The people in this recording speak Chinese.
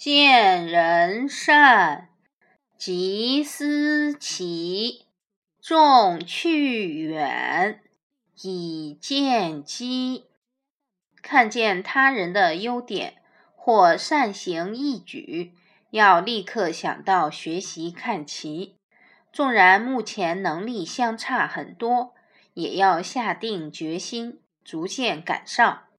见人善即思齐众去远以见机。看见他人的优点或善行义举要立刻想到学习看齐。纵然目前能力相差很多也要下定决心逐渐赶上。